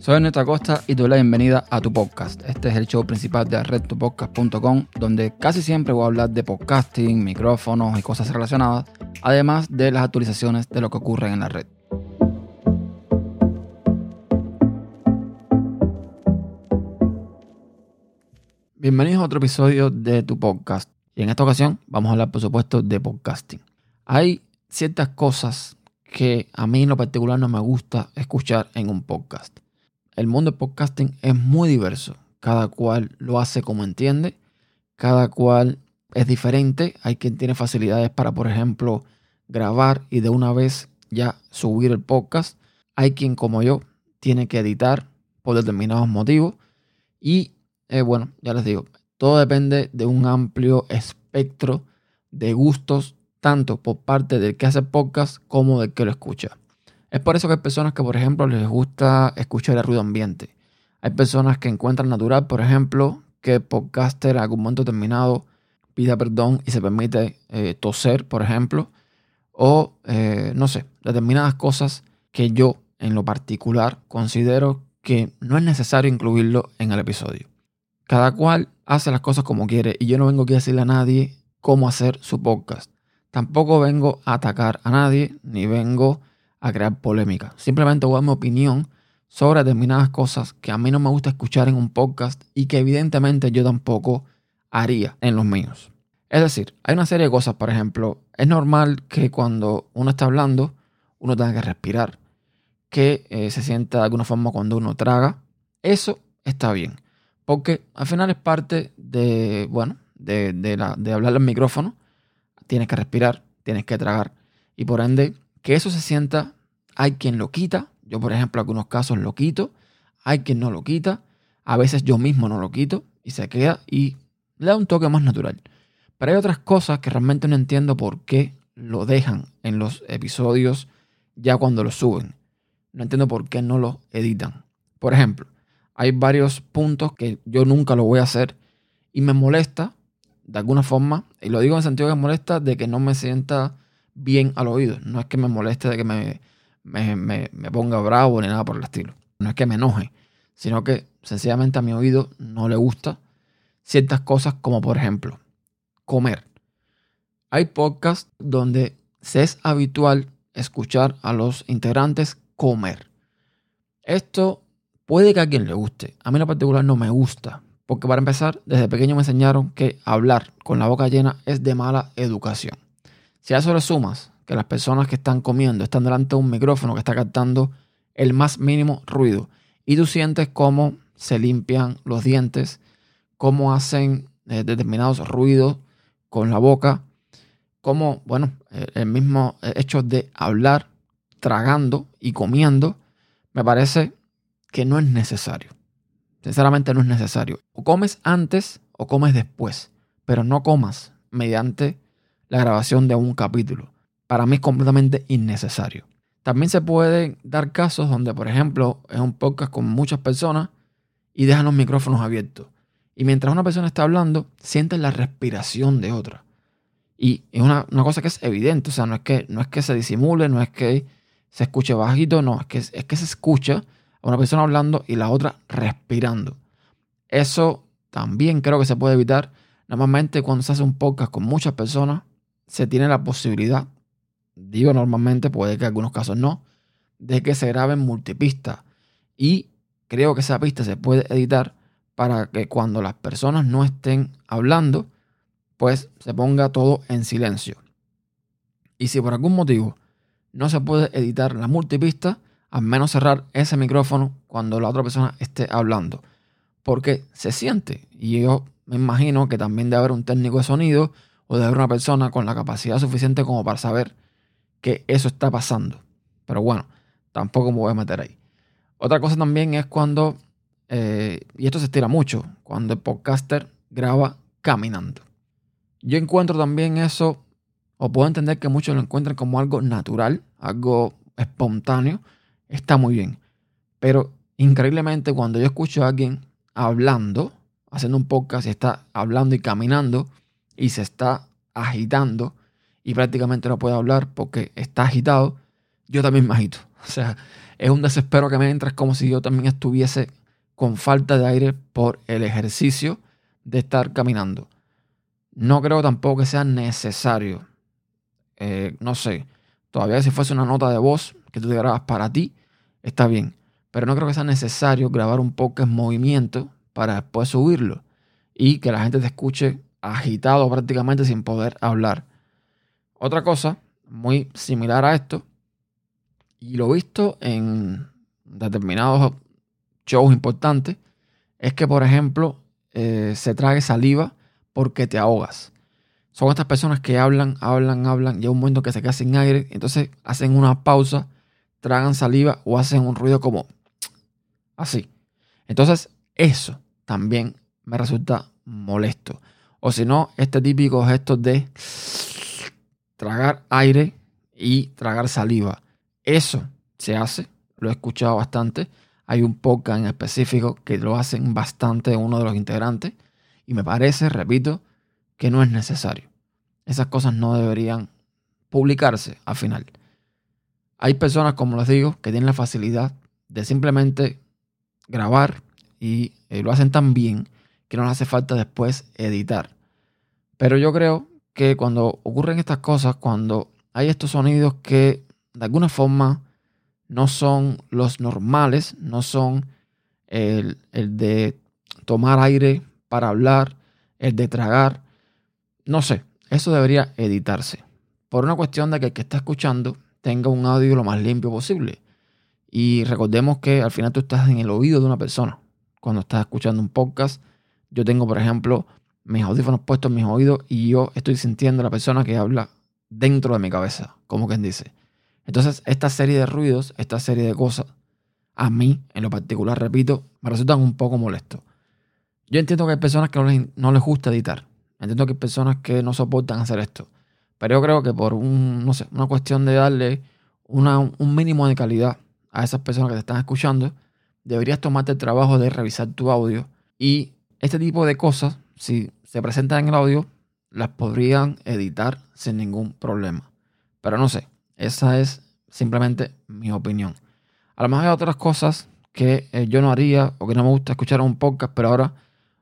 Soy Ernesto Acosta y te doy la bienvenida a tu podcast. Este es el show principal de redtopodcast.com, donde casi siempre voy a hablar de podcasting, micrófonos y cosas relacionadas, además de las actualizaciones de lo que ocurre en la red. Bienvenidos a otro episodio de tu podcast. Y en esta ocasión vamos a hablar, por supuesto, de podcasting. Hay ciertas cosas que a mí en lo particular no me gusta escuchar en un podcast el mundo del podcasting es muy diverso. Cada cual lo hace como entiende. Cada cual es diferente. Hay quien tiene facilidades para, por ejemplo, grabar y de una vez ya subir el podcast. Hay quien, como yo, tiene que editar por determinados motivos. Y eh, bueno, ya les digo, todo depende de un amplio espectro de gustos, tanto por parte del que hace podcast como del que lo escucha. Es por eso que hay personas que, por ejemplo, les gusta escuchar el ruido ambiente. Hay personas que encuentran natural, por ejemplo, que el podcaster en algún momento determinado pida perdón y se permite eh, toser, por ejemplo. O, eh, no sé, determinadas cosas que yo, en lo particular, considero que no es necesario incluirlo en el episodio. Cada cual hace las cosas como quiere y yo no vengo aquí a decirle a nadie cómo hacer su podcast. Tampoco vengo a atacar a nadie, ni vengo a crear polémica. Simplemente voy a dar mi opinión sobre determinadas cosas que a mí no me gusta escuchar en un podcast y que evidentemente yo tampoco haría en los míos. Es decir, hay una serie de cosas, por ejemplo, es normal que cuando uno está hablando, uno tenga que respirar, que eh, se sienta de alguna forma cuando uno traga. Eso está bien, porque al final es parte de, bueno, de, de, la, de hablar al micrófono. Tienes que respirar, tienes que tragar y por ende que eso se sienta, hay quien lo quita. Yo, por ejemplo, en algunos casos lo quito. Hay quien no lo quita. A veces yo mismo no lo quito y se queda y le da un toque más natural. Pero hay otras cosas que realmente no entiendo por qué lo dejan en los episodios ya cuando lo suben. No entiendo por qué no lo editan. Por ejemplo, hay varios puntos que yo nunca lo voy a hacer y me molesta de alguna forma, y lo digo en el sentido que me molesta de que no me sienta bien al oído. No es que me moleste de que me, me, ponga bravo ni nada por el estilo. No es que me enoje, sino que sencillamente a mi oído no le gusta ciertas cosas como por ejemplo comer. Hay podcasts donde se es habitual escuchar a los integrantes comer. Esto puede que a quien le guste. A mí en particular no me gusta. Porque para empezar, desde pequeño me enseñaron que hablar con la boca llena es de mala educación. Si a eso le sumas que las personas que están comiendo están delante de un micrófono que está captando el más mínimo ruido y tú sientes cómo se limpian los dientes, cómo hacen eh, determinados ruidos con la boca, cómo, bueno, eh, el mismo hecho de hablar, tragando y comiendo, me parece que no es necesario. Sinceramente no es necesario. O comes antes o comes después, pero no comas mediante la grabación de un capítulo. Para mí es completamente innecesario. También se pueden dar casos donde, por ejemplo, es un podcast con muchas personas y dejan los micrófonos abiertos. Y mientras una persona está hablando, sienten la respiración de otra. Y es una, cosa que es evidente, o sea, no es, que, no es que se disimule, no es que se escuche bajito, no, es que, es que se escucha a una persona hablando y la otra respirando. Eso también creo que se puede evitar. Normalmente cuando se hace un podcast con muchas personas, se tiene la posibilidad, digo normalmente, puede que en algunos casos no, de que se grabe en multipista. Y creo que esa pista se puede editar para que cuando las personas no estén hablando, pues se ponga todo en silencio. Y si por algún motivo no se puede editar la multipista, al menos cerrar ese micrófono cuando la otra persona esté hablando. Porque se siente. Y yo me imagino que también debe haber un técnico de sonido o de haber una persona con la capacidad suficiente como para saber que eso está pasando. Pero bueno, tampoco me voy a meter ahí. Otra cosa también es cuando, eh, y esto se estira mucho, cuando el podcaster graba caminando. Yo encuentro también eso, o puedo entender que muchos lo encuentren como algo natural, algo espontáneo, está muy bien. Pero increíblemente cuando yo escucho a alguien hablando, haciendo un podcast y está hablando y caminando, y se está agitando y prácticamente no puede hablar porque está agitado, yo también me agito. O sea, es un desespero que me entra, es como si yo también estuviese con falta de aire por el ejercicio de estar caminando. No creo tampoco que sea necesario. Eh, no sé, todavía si fuese una nota de voz que tú te grabas para ti, está bien. Pero no creo que sea necesario grabar un podcast en movimiento para después subirlo y que la gente te escuche agitado prácticamente sin poder hablar. Otra cosa muy similar a esto, y lo visto en determinados shows importantes, es que, por ejemplo, eh, se trague saliva porque te ahogas. Son estas personas que hablan, hablan, hablan, y un momento que se queda sin aire, entonces hacen una pausa, tragan saliva o hacen un ruido como así. Entonces, eso también me resulta molesto. O si no, este típico gesto de tragar aire y tragar saliva. Eso se hace, lo he escuchado bastante. Hay un podcast en específico que lo hacen bastante uno de los integrantes. Y me parece, repito, que no es necesario. Esas cosas no deberían publicarse al final. Hay personas, como les digo, que tienen la facilidad de simplemente grabar y eh, lo hacen tan bien que no les hace falta después editar. Pero yo creo que cuando ocurren estas cosas, cuando hay estos sonidos que de alguna forma no son los normales, no son el, el de tomar aire para hablar, el de tragar, no sé, eso debería editarse. Por una cuestión de que el que está escuchando tenga un audio lo más limpio posible. Y recordemos que al final tú estás en el oído de una persona. Cuando estás escuchando un podcast, yo tengo, por ejemplo, mis audífonos puestos en mis oídos y yo estoy sintiendo a la persona que habla dentro de mi cabeza, como quien dice. Entonces, esta serie de ruidos, esta serie de cosas, a mí, en lo particular, repito, me resultan un poco molestos. Yo entiendo que hay personas que no les, no les gusta editar. Entiendo que hay personas que no soportan hacer esto. Pero yo creo que por un, no sé, una cuestión de darle una, un mínimo de calidad a esas personas que te están escuchando, deberías tomarte el trabajo de revisar tu audio y este tipo de cosas, si se presentan en el audio, las podrían editar sin ningún problema. Pero no sé, esa es simplemente mi opinión. A lo hay otras cosas que eh, yo no haría o que no me gusta escuchar en un podcast, pero ahora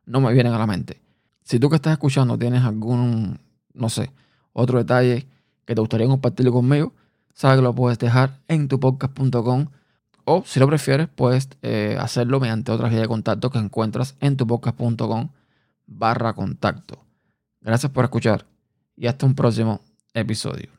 no me vienen a la mente. Si tú que estás escuchando tienes algún, no sé, otro detalle que te gustaría compartirlo conmigo, sabes que lo puedes dejar en tupodcast.com o si lo prefieres, puedes eh, hacerlo mediante otra guía de contacto que encuentras en tupodcast.com barra contacto. Gracias por escuchar y hasta un próximo episodio.